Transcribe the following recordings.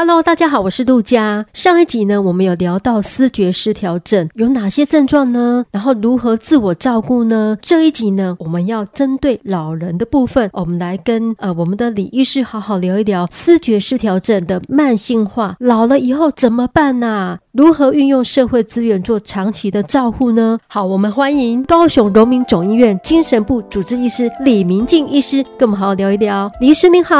？Hello，大家好，我是杜佳。上一集呢，我们有聊到思觉失调症有哪些症状呢？然后如何自我照顾呢？这一集呢，我们要针对老人的部分，我们来跟呃我们的李医师好好聊一聊思觉失调症的慢性化，老了以后怎么办呢、啊？如何运用社会资源做长期的照护呢？好，我们欢迎高雄荣民总医院精神部主治医师李明静医师跟我们好好聊一聊。李医师您好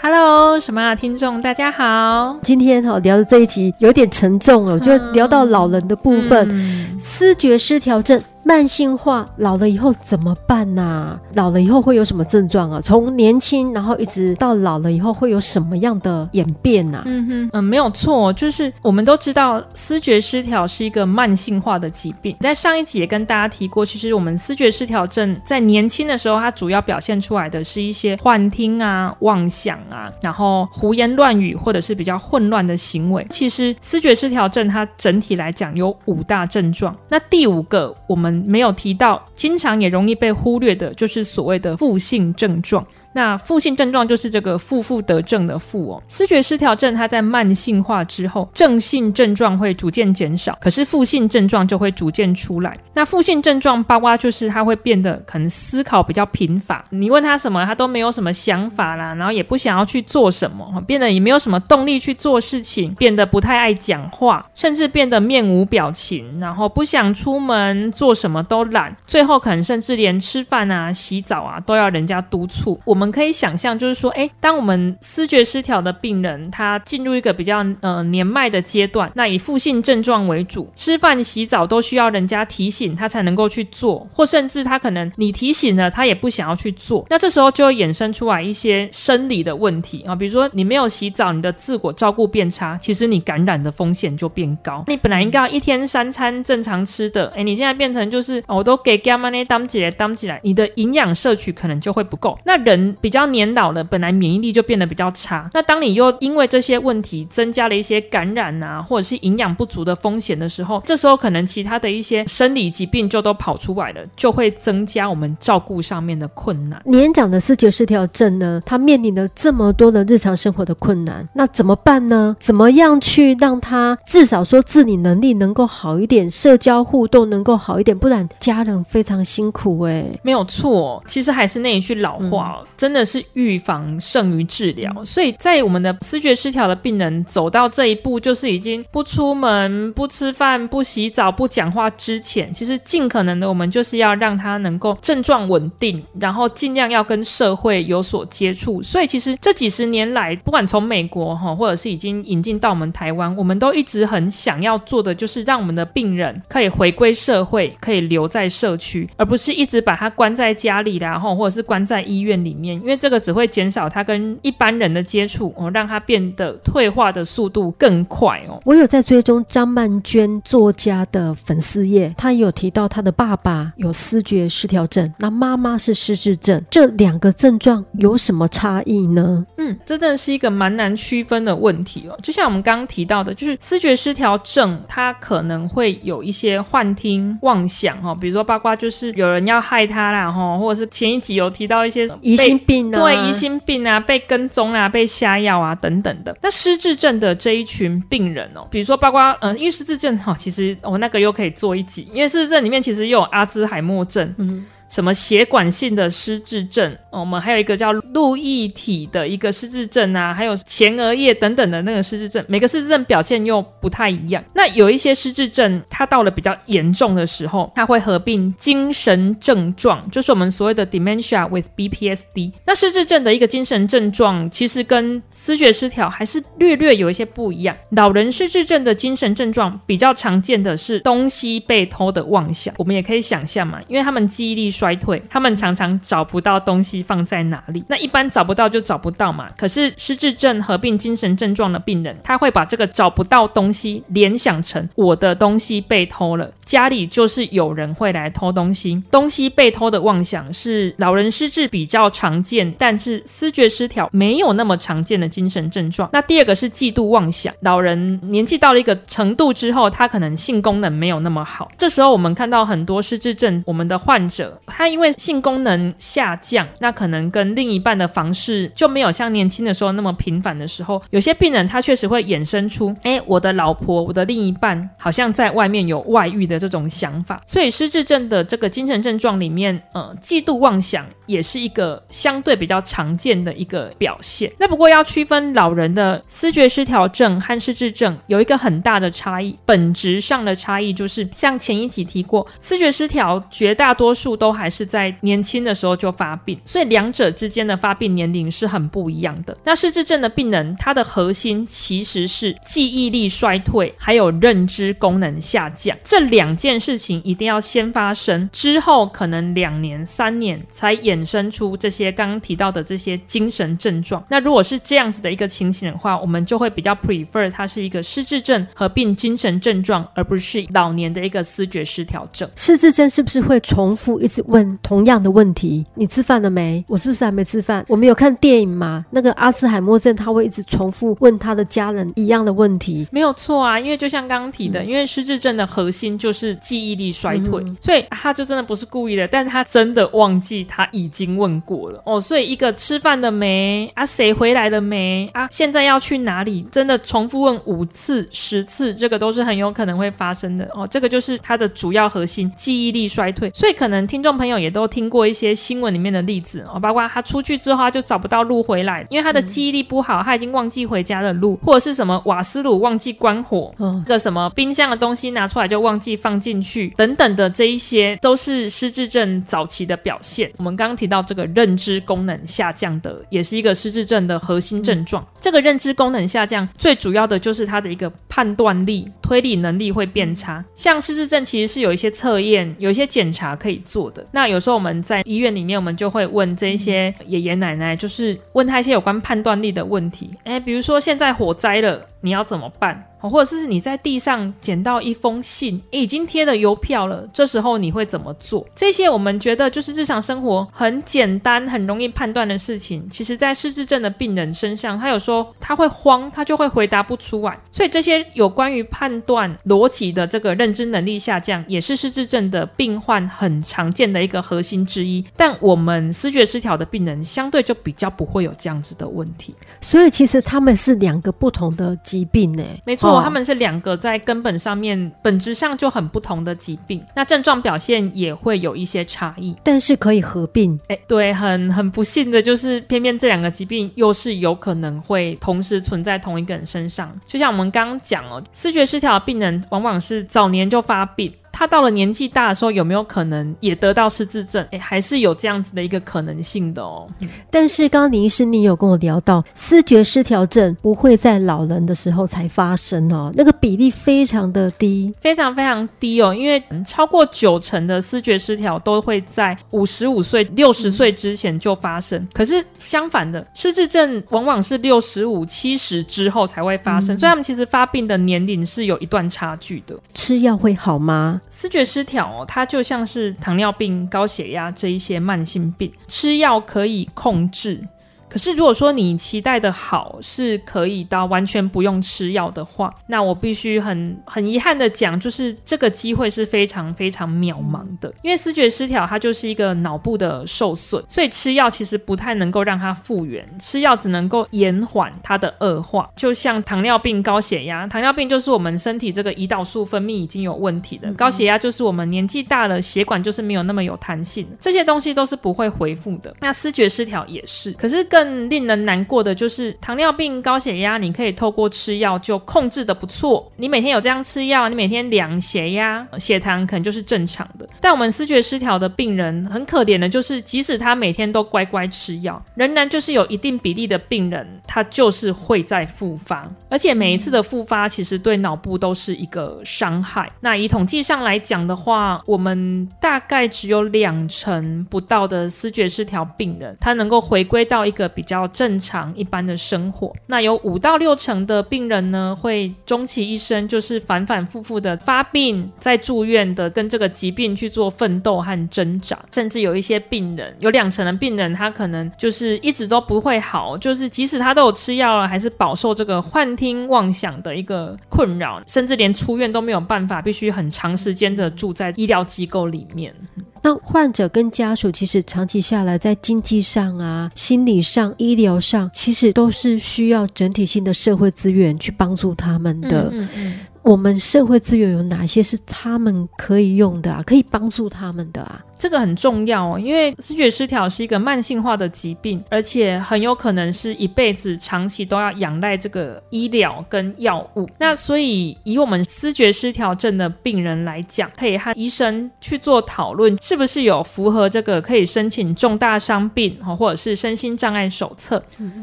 ，Hello，什么啊？听众大家好。今天哈聊的这一集有点沉重哦，就聊到老人的部分，嗯、思觉失调症。慢性化，老了以后怎么办呐、啊？老了以后会有什么症状啊？从年轻，然后一直到老了以后会有什么样的演变呢、啊？嗯哼，嗯，没有错，就是我们都知道思觉失调是一个慢性化的疾病。在上一集也跟大家提过，其实我们思觉失调症在年轻的时候，它主要表现出来的是一些幻听啊、妄想啊，然后胡言乱语或者是比较混乱的行为。其实思觉失调症它整体来讲有五大症状，那第五个我们。没有提到，经常也容易被忽略的，就是所谓的负性症状。那负性症状就是这个负负得正的负哦。思觉失调症它在慢性化之后，正性症状会逐渐减少，可是负性症状就会逐渐出来。那负性症状包括就是他会变得可能思考比较贫乏，你问他什么，他都没有什么想法啦，然后也不想要去做什么，变得也没有什么动力去做事情，变得不太爱讲话，甚至变得面无表情，然后不想出门，做什么都懒，最后可能甚至连吃饭啊、洗澡啊都要人家督促。我们。可以想象，就是说，诶，当我们思觉失调的病人，他进入一个比较呃年迈的阶段，那以负性症状为主，吃饭、洗澡都需要人家提醒他才能够去做，或甚至他可能你提醒了，他也不想要去做。那这时候就会衍生出来一些生理的问题啊，比如说你没有洗澡，你的自我照顾变差，其实你感染的风险就变高。你本来应该要一天三餐正常吃的，诶，你现在变成就是我都给干嘛呢？当起来，当起来，你的营养摄取可能就会不够。那人。比较年老了，本来免疫力就变得比较差。那当你又因为这些问题增加了一些感染啊，或者是营养不足的风险的时候，这时候可能其他的一些生理疾病就都跑出来了，就会增加我们照顾上面的困难。年长的视觉失调症呢，他面临了这么多的日常生活的困难，那怎么办呢？怎么样去让他至少说自理能力能够好一点，社交互动能够好一点？不然家人非常辛苦哎、欸。没有错，其实还是那一句老话。嗯真的是预防胜于治疗，所以在我们的视觉失调的病人走到这一步，就是已经不出门、不吃饭、不洗澡、不讲话之前，其实尽可能的，我们就是要让他能够症状稳定，然后尽量要跟社会有所接触。所以其实这几十年来，不管从美国哈，或者是已经引进到我们台湾，我们都一直很想要做的，就是让我们的病人可以回归社会，可以留在社区，而不是一直把他关在家里啦，或或者是关在医院里面。因为这个只会减少他跟一般人的接触哦，让他变得退化的速度更快哦。我有在追踪张曼娟作家的粉丝页，他有提到他的爸爸有思觉失调症，那妈妈是失智症，这两个症状有什么差异呢？嗯，这真的是一个蛮难区分的问题哦。就像我们刚刚提到的，就是思觉失调症，他可能会有一些幻听、妄想哦，比如说八卦就是有人要害他啦哈，或者是前一集有提到一些疑心。病啊、对疑心病啊，被跟踪啊，被下药啊，等等的。那失智症的这一群病人哦，比如说包括嗯、呃，因为失智症哈、哦，其实我、哦、那个又可以做一集，因为失智症里面其实又有阿兹海默症。嗯什么血管性的失智症，我们还有一个叫路易体的一个失智症啊，还有前额叶等等的那个失智症，每个失智症表现又不太一样。那有一些失智症，它到了比较严重的时候，它会合并精神症状，就是我们所谓的 dementia with BPSD。那失智症的一个精神症状，其实跟思觉失调还是略略有一些不一样。老人失智症的精神症状比较常见的是东西被偷的妄想，我们也可以想象嘛，因为他们记忆力。衰退，他们常常找不到东西放在哪里。那一般找不到就找不到嘛。可是失智症合并精神症状的病人，他会把这个找不到东西联想成我的东西被偷了，家里就是有人会来偷东西。东西被偷的妄想是老人失智比较常见，但是思觉失调没有那么常见的精神症状。那第二个是嫉妒妄想，老人年纪到了一个程度之后，他可能性功能没有那么好。这时候我们看到很多失智症，我们的患者他因为性功能下降，那可能跟另一半的房事就没有像年轻的时候那么频繁的时候，有些病人他确实会衍生出，哎，我的老婆、我的另一半好像在外面有外遇的这种想法。所以失智症的这个精神症状里面，呃，嫉妒妄想也是一个相对比较常见的一个表现。那不过要区分老人的思觉失调症和失智症有一个很大的差异，本质上的差异就是像前一集提过，思觉失调绝大多数都还是在年轻的时候就发病，所以两者之间的发病年龄是很不一样的。那失智症的病人，他的核心其实是记忆力衰退，还有认知功能下降，这两件事情一定要先发生，之后可能两年、三年才衍生出这些刚刚提到的这些精神症状。那如果是这样子的一个情形的话，我们就会比较 prefer 它是一个失智症合并精神症状，而不是老年的一个思觉失调症。失智症是不是会重复一直问同样的问题？你吃饭了没？我是不是还没吃饭？我们有看电影吗？那个阿兹海默症他会一直重复问他的家人一样的问题。没有错啊，因为就像刚刚提的，嗯、因为失智症的核心就是记忆力衰退，嗯、所以他就真的不是故意的，但是他真的忘记他已经问过了哦。所以一个吃饭了没？啊，谁回来了没？啊，现在要去哪里？真的重复问五次、十次，这个都是很有可能会发生的哦。这个就是他的主要核心，记忆力衰退。所以可能听众朋友也都听过一些新闻里面的例子哦，包括他出去之后他就找不到路回来，因为他的记忆力不好，他已经忘记回家的路，或者是什么瓦斯炉忘记关火，嗯，这个什么冰箱的东西拿出来就忘记放进去，等等的这一些都是失智症早期的表现。我们刚刚提到这个认知功能下降的，也是一个失智症的核心症状。这个认知功能下降最主要的就是他的一个判断力、推理能力会变差。像失智症其实是有一些测验、有一些检查可以做的。那有时候我们在医院里面，我们就会问这些爷爷奶奶，就是问他一些有关判断力的问题。诶，比如说现在火灾了，你要怎么办？或者是你在地上捡到一封信，已经贴了邮票了，这时候你会怎么做？这些我们觉得就是日常生活很简单、很容易判断的事情，其实在失智症的病人身上，他有时候他会慌，他就会回答不出来。所以这些有关于判断逻辑的这个认知能力下降，也是失智症的病患很常见的一个核心之一。但我们思觉失调的病人相对就比较不会有这样子的问题。所以其实他们是两个不同的疾病呢？没错。他们是两个在根本上面、本质上就很不同的疾病，那症状表现也会有一些差异，但是可以合并。哎，对，很很不幸的就是，偏偏这两个疾病又是有可能会同时存在同一个人身上。就像我们刚刚讲哦，视觉失调的病人往往是早年就发病。他到了年纪大的时候，有没有可能也得到失智症？诶，还是有这样子的一个可能性的哦。但是刚刚林医师，你有跟我聊到，思觉失调症不会在老人的时候才发生哦，那个比例非常的低，非常非常低哦。因为超过九成的思觉失调都会在五十五岁、六十岁之前就发生。嗯、可是相反的，失智症往往是六十五、七十之后才会发生，嗯、所以他们其实发病的年龄是有一段差距的。吃药会好吗？思觉失调，它就像是糖尿病、高血压这一些慢性病，吃药可以控制。可是，如果说你期待的好是可以到完全不用吃药的话，那我必须很很遗憾的讲，就是这个机会是非常非常渺茫的。因为视觉失调它就是一个脑部的受损，所以吃药其实不太能够让它复原，吃药只能够延缓它的恶化。就像糖尿病、高血压，糖尿病就是我们身体这个胰岛素分泌已经有问题了，高血压就是我们年纪大了，血管就是没有那么有弹性，这些东西都是不会恢复的。那视觉失调也是，可是跟更令人难过的就是糖尿病、高血压，你可以透过吃药就控制的不错。你每天有这样吃药，你每天量血压、血糖可能就是正常的。但我们思觉失调的病人很可怜的，就是即使他每天都乖乖吃药，仍然就是有一定比例的病人，他就是会再复发，而且每一次的复发其实对脑部都是一个伤害。那以统计上来讲的话，我们大概只有两成不到的思觉失调病人，他能够回归到一个比较正常一般的生活。那有五到六成的病人呢，会终其一生就是反反复复的发病，在住院的跟这个疾病去做奋斗和挣扎，甚至有一些病人，有两成的病人，他可能就是一直都不会好，就是即使他都有吃药了，还是饱受这个幻听妄想的一个困扰，甚至连出院都没有办法，必须很长时间的住在医疗机构里面。那患者跟家属其实长期下来，在经济上啊、心理上、医疗上，其实都是需要整体性的社会资源去帮助他们的。嗯嗯嗯。我们社会资源有哪些是他们可以用的啊？可以帮助他们的啊？这个很重要哦，因为视觉失调是一个慢性化的疾病，而且很有可能是一辈子长期都要仰赖这个医疗跟药物。那所以以我们视觉失调症的病人来讲，可以和医生去做讨论，是不是有符合这个可以申请重大伤病或者是身心障碍手册。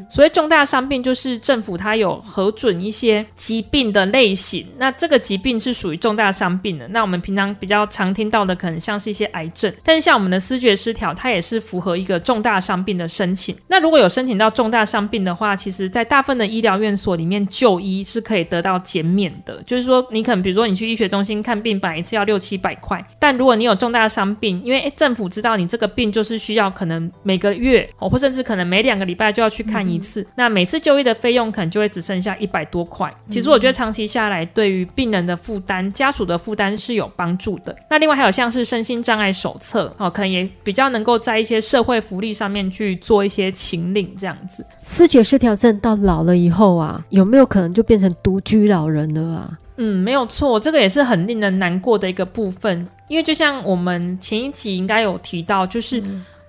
所谓重大伤病，就是政府它有核准一些疾病的类型，那这个疾病是属于重大伤病的。那我们平常比较常听到的，可能像是一些癌症。但是像我们的思觉失调，它也是符合一个重大伤病的申请。那如果有申请到重大伤病的话，其实在大部分的医疗院所里面就医是可以得到减免的。就是说，你可能比如说你去医学中心看病，本来一次要六七百块，但如果你有重大伤病，因为诶政府知道你这个病就是需要可能每个月哦，或甚至可能每两个礼拜就要去看一次，嗯、那每次就医的费用可能就会只剩下一百多块。其实我觉得长期下来，对于病人的负担、家属的负担是有帮助的。那另外还有像是身心障碍手册。哦，可能也比较能够在一些社会福利上面去做一些请领这样子。视觉失调症到老了以后啊，有没有可能就变成独居老人了啊？嗯，没有错，这个也是很令人难过的一个部分。因为就像我们前一集应该有提到，就是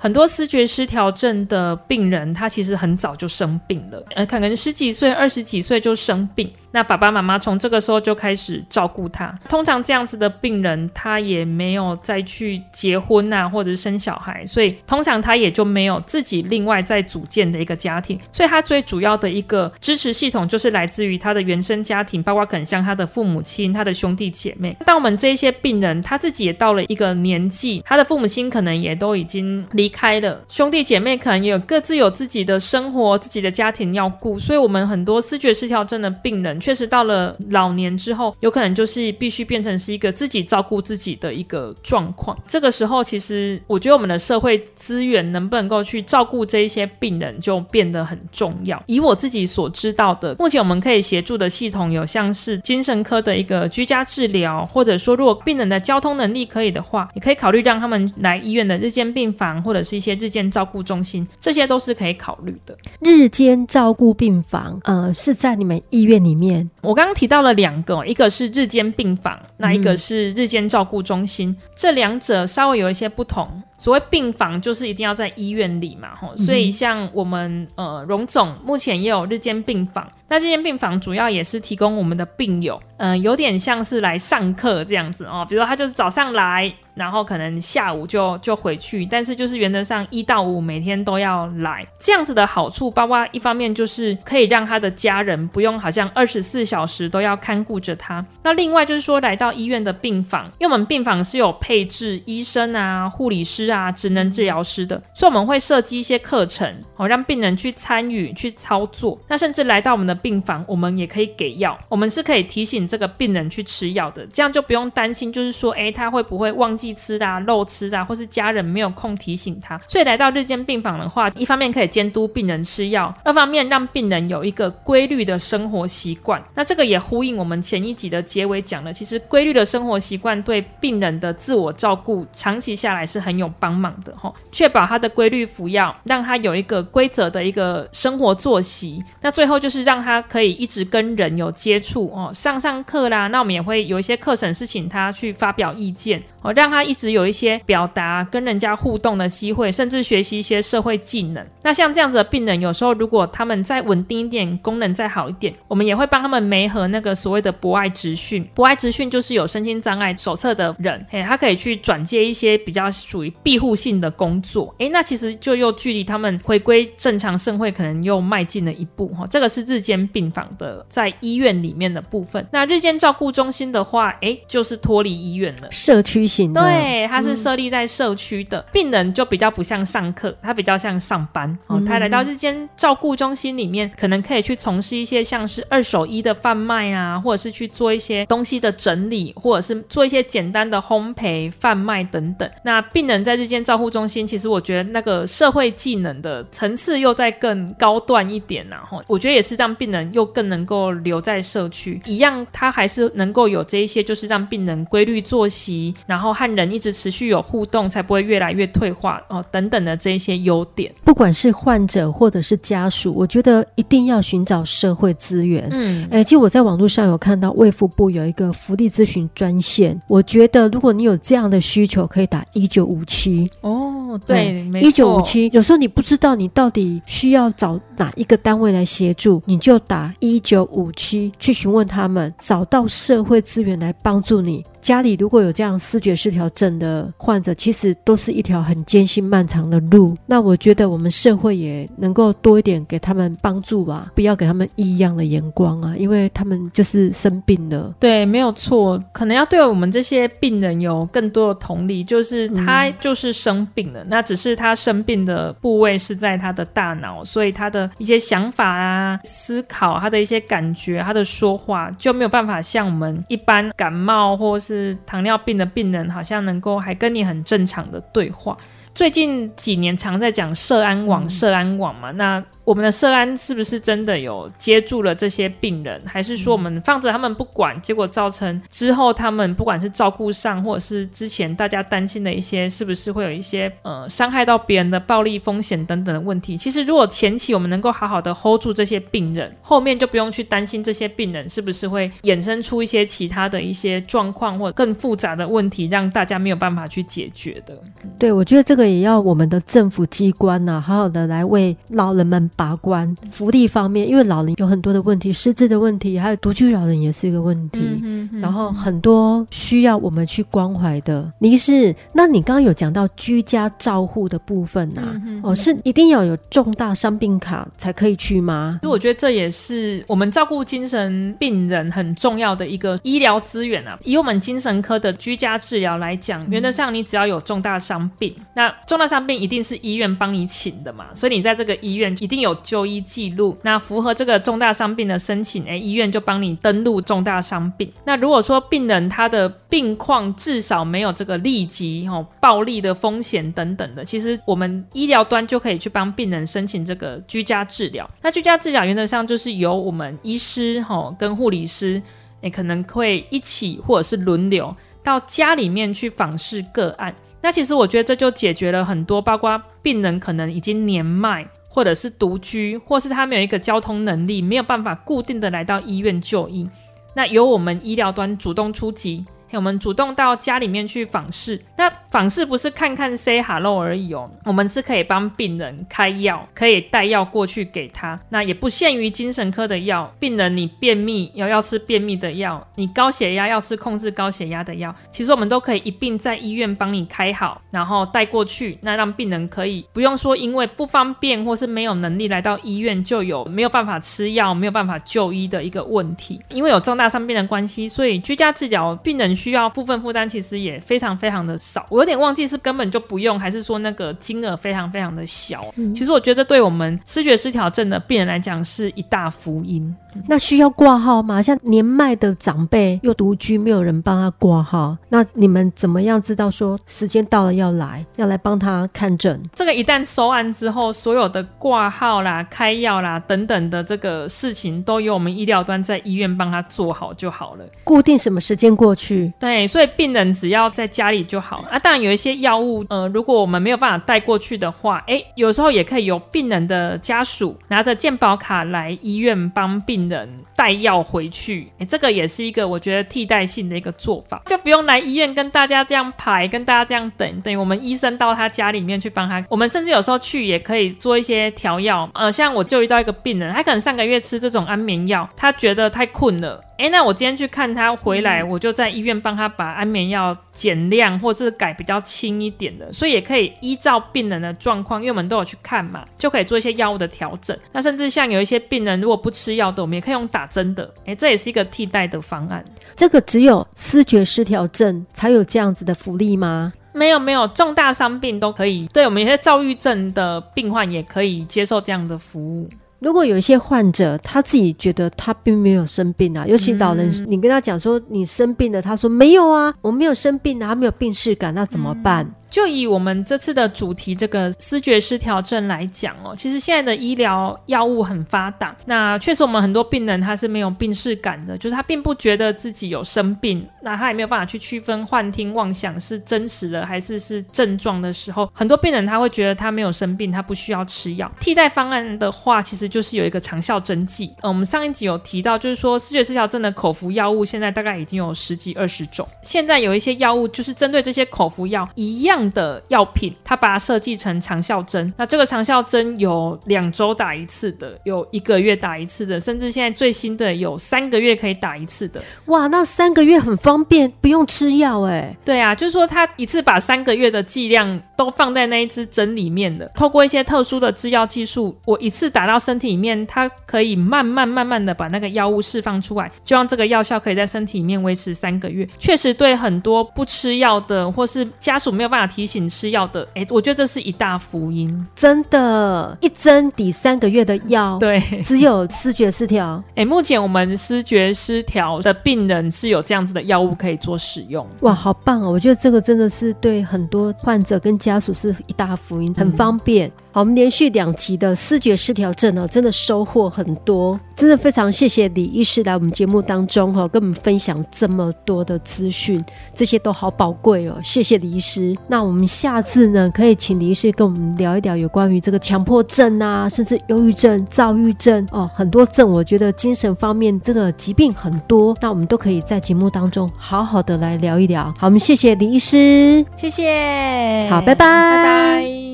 很多思觉失调症的病人，他其实很早就生病了，呃，可能十几岁、二十几岁就生病。那爸爸妈妈从这个时候就开始照顾他。通常这样子的病人，他也没有再去结婚啊，或者生小孩，所以通常他也就没有自己另外再组建的一个家庭。所以他最主要的一个支持系统就是来自于他的原生家庭，包括可能像他的父母亲、他的兄弟姐妹。当我们这些病人他自己也到了一个年纪，他的父母亲可能也都已经离开了，兄弟姐妹可能也有各自有自己的生活、自己的家庭要顾，所以我们很多思觉失调症的病人。确实到了老年之后，有可能就是必须变成是一个自己照顾自己的一个状况。这个时候，其实我觉得我们的社会资源能不能够去照顾这一些病人，就变得很重要。以我自己所知道的，目前我们可以协助的系统有像是精神科的一个居家治疗，或者说如果病人的交通能力可以的话，你可以考虑让他们来医院的日间病房，或者是一些日间照顾中心，这些都是可以考虑的。日间照顾病房，呃，是在你们医院里面。我刚刚提到了两个，一个是日间病房，那一个是日间照顾中心，嗯、这两者稍微有一些不同。所谓病房就是一定要在医院里嘛，吼，所以像我们呃荣总目前也有日间病房，那这间病房主要也是提供我们的病友，嗯、呃，有点像是来上课这样子哦，比如说他就是早上来，然后可能下午就就回去，但是就是原则上一到五每天都要来，这样子的好处，包括一方面就是可以让他的家人不用好像二十四小时都要看顾着他，那另外就是说来到医院的病房，因为我们病房是有配置医生啊、护理师。啊，职能治疗师的，所以我们会设计一些课程，哦，让病人去参与、去操作。那甚至来到我们的病房，我们也可以给药，我们是可以提醒这个病人去吃药的，这样就不用担心，就是说，诶，他会不会忘记吃啊、漏吃啊，或是家人没有空提醒他。所以来到日间病房的话，一方面可以监督病人吃药，二方面让病人有一个规律的生活习惯。那这个也呼应我们前一集的结尾讲的，其实规律的生活习惯对病人的自我照顾，长期下来是很有帮忙的哈，确保他的规律服药，让他有一个规则的一个生活作息。那最后就是让他可以一直跟人有接触哦，上上课啦。那我们也会有一些课程是请他去发表意见哦，让他他一直有一些表达、跟人家互动的机会，甚至学习一些社会技能。那像这样子的病人，有时候如果他们再稳定一点，功能再好一点，我们也会帮他们媒合那个所谓的博爱职训。博爱职训就是有身心障碍手册的人，哎，他可以去转接一些比较属于庇护性的工作，哎，那其实就又距离他们回归正常社会可能又迈进了一步哈。这个是日间病房的在医院里面的部分。那日间照顾中心的话，哎，就是脱离医院了，社区型的。对，它是设立在社区的，嗯、病人就比较不像上课，他比较像上班哦。他来到日间照顾中心里面，可能可以去从事一些像是二手衣的贩卖啊，或者是去做一些东西的整理，或者是做一些简单的烘焙贩卖等等。那病人在日间照护中心，其实我觉得那个社会技能的层次又在更高段一点然后，我觉得也是让病人又更能够留在社区，一样他还是能够有这一些，就是让病人规律作息，然后和人一直持续有互动，才不会越来越退化哦等等的这一些优点。不管是患者或者是家属，我觉得一定要寻找社会资源。嗯，哎，其实我在网络上有看到卫福部有一个福利咨询专线，我觉得如果你有这样的需求，可以打一九五七。哦，对，一九五七。有时候你不知道你到底需要找哪一个单位来协助，你就打一九五七去询问他们，找到社会资源来帮助你。家里如果有这样视觉失调症的患者，其实都是一条很艰辛漫长的路。那我觉得我们社会也能够多一点给他们帮助吧，不要给他们异样的眼光啊，因为他们就是生病了。对，没有错，可能要对我们这些病人有更多的同理，就是他就是生病了，嗯、那只是他生病的部位是在他的大脑，所以他的一些想法啊、思考、他的一些感觉、他的说话就没有办法像我们一般感冒或是。是糖尿病的病人，好像能够还跟你很正常的对话。最近几年常在讲社安网，社安网嘛，那。我们的社安是不是真的有接住了这些病人，还是说我们放着他们不管，结果造成之后他们不管是照顾上，或者是之前大家担心的一些，是不是会有一些呃伤害到别人的暴力风险等等的问题？其实如果前期我们能够好好的 hold 住这些病人，后面就不用去担心这些病人是不是会衍生出一些其他的一些状况或者更复杂的问题，让大家没有办法去解决的。对，我觉得这个也要我们的政府机关呢、啊，好好的来为老人们。把关福利方面，因为老人有很多的问题，失智的问题，还有独居老人也是一个问题。嗯嗯嗯、然后很多需要我们去关怀的。李医师，那你刚刚有讲到居家照护的部分呐、啊？哦，是一定要有重大伤病卡才可以去吗？所以我觉得这也是我们照顾精神病人很重要的一个医疗资源啊。以我们精神科的居家治疗来讲，原则上你只要有重大伤病，嗯、那重大伤病一定是医院帮你请的嘛，所以你在这个医院一定有。有就医记录，那符合这个重大伤病的申请，哎，医院就帮你登录重大伤病。那如果说病人他的病况至少没有这个立即哦暴力的风险等等的，其实我们医疗端就可以去帮病人申请这个居家治疗。那居家治疗原则上就是由我们医师哈跟护理师，哎，可能会一起或者是轮流到家里面去访视个案。那其实我觉得这就解决了很多，包括病人可能已经年迈。或者是独居，或是他没有一个交通能力，没有办法固定的来到医院就医，那由我们医疗端主动出击。我们主动到家里面去访视，那访视不是看看 say hello 而已哦，我们是可以帮病人开药，可以带药过去给他。那也不限于精神科的药，病人你便秘要要吃便秘的药，你高血压要吃控制高血压的药，其实我们都可以一并在医院帮你开好，然后带过去，那让病人可以不用说因为不方便或是没有能力来到医院就有没有办法吃药，没有办法就医的一个问题。因为有重大伤病的关系，所以居家治疗病人。需要部分负担其实也非常非常的少，我有点忘记是根本就不用，还是说那个金额非常非常的小。嗯、其实我觉得对我们思觉失调症的病人来讲是一大福音。那需要挂号吗？像年迈的长辈又独居，没有人帮他挂号，那你们怎么样知道说时间到了要来，要来帮他看诊？这个一旦收案之后，所有的挂号啦、开药啦等等的这个事情，都由我们医疗端在医院帮他做好就好了。固定什么时间过去？对，所以病人只要在家里就好。啊，当然有一些药物，呃，如果我们没有办法带过去的话，哎，有时候也可以由病人的家属拿着健保卡来医院帮病人带药回去，哎，这个也是一个我觉得替代性的一个做法，就不用来医院跟大家这样排，跟大家这样等，等于我们医生到他家里面去帮他。我们甚至有时候去也可以做一些调药，呃，像我就遇到一个病人，他可能上个月吃这种安眠药，他觉得太困了。哎，那我今天去看他回来，我就在医院帮他把安眠药减量，或者是改比较轻一点的，所以也可以依照病人的状况，因为我们都有去看嘛，就可以做一些药物的调整。那甚至像有一些病人如果不吃药的，我们也可以用打针的。哎，这也是一个替代的方案。这个只有思觉失调症才有这样子的福利吗？没有没有，重大伤病都可以。对，我们有些躁郁症的病患也可以接受这样的服务。如果有一些患者他自己觉得他并没有生病啊，尤其老人，嗯、你跟他讲说你生病了，他说没有啊，我没有生病啊，他没有病逝感，那怎么办？嗯就以我们这次的主题这个思觉失调症来讲哦，其实现在的医疗药物很发达。那确实我们很多病人他是没有病视感的，就是他并不觉得自己有生病，那他也没有办法去区分幻听妄想是真实的还是是症状的时候，很多病人他会觉得他没有生病，他不需要吃药。替代方案的话，其实就是有一个长效针剂。呃，我们上一集有提到，就是说思觉失调症的口服药物现在大概已经有十几二十种。现在有一些药物就是针对这些口服药一样的药品，它把它设计成长效针。那这个长效针有两周打一次的，有一个月打一次的，甚至现在最新的有三个月可以打一次的。哇，那三个月很方便，不用吃药哎。对啊，就是说它一次把三个月的剂量都放在那一支针里面的，透过一些特殊的制药技术，我一次打到身体里面，它可以慢慢慢慢的把那个药物释放出来，就让这个药效可以在身体里面维持三个月。确实对很多不吃药的或是家属没有办法提醒。吃药的，哎，我觉得这是一大福音，真的，一针抵三个月的药，对，只有失觉失调，哎，目前我们失觉失调的病人是有这样子的药物可以做使用，哇，好棒哦！我觉得这个真的是对很多患者跟家属是一大福音，很方便。嗯好，我们连续两集的思觉失调症哦，真的收获很多，真的非常谢谢李医师来我们节目当中哈，跟我们分享这么多的资讯，这些都好宝贵哦，谢谢李医师。那我们下次呢，可以请李医师跟我们聊一聊有关于这个强迫症啊，甚至忧郁症、躁郁症哦，很多症，我觉得精神方面这个疾病很多，那我们都可以在节目当中好好的来聊一聊。好，我们谢谢李医师，谢谢，好，拜拜，拜拜。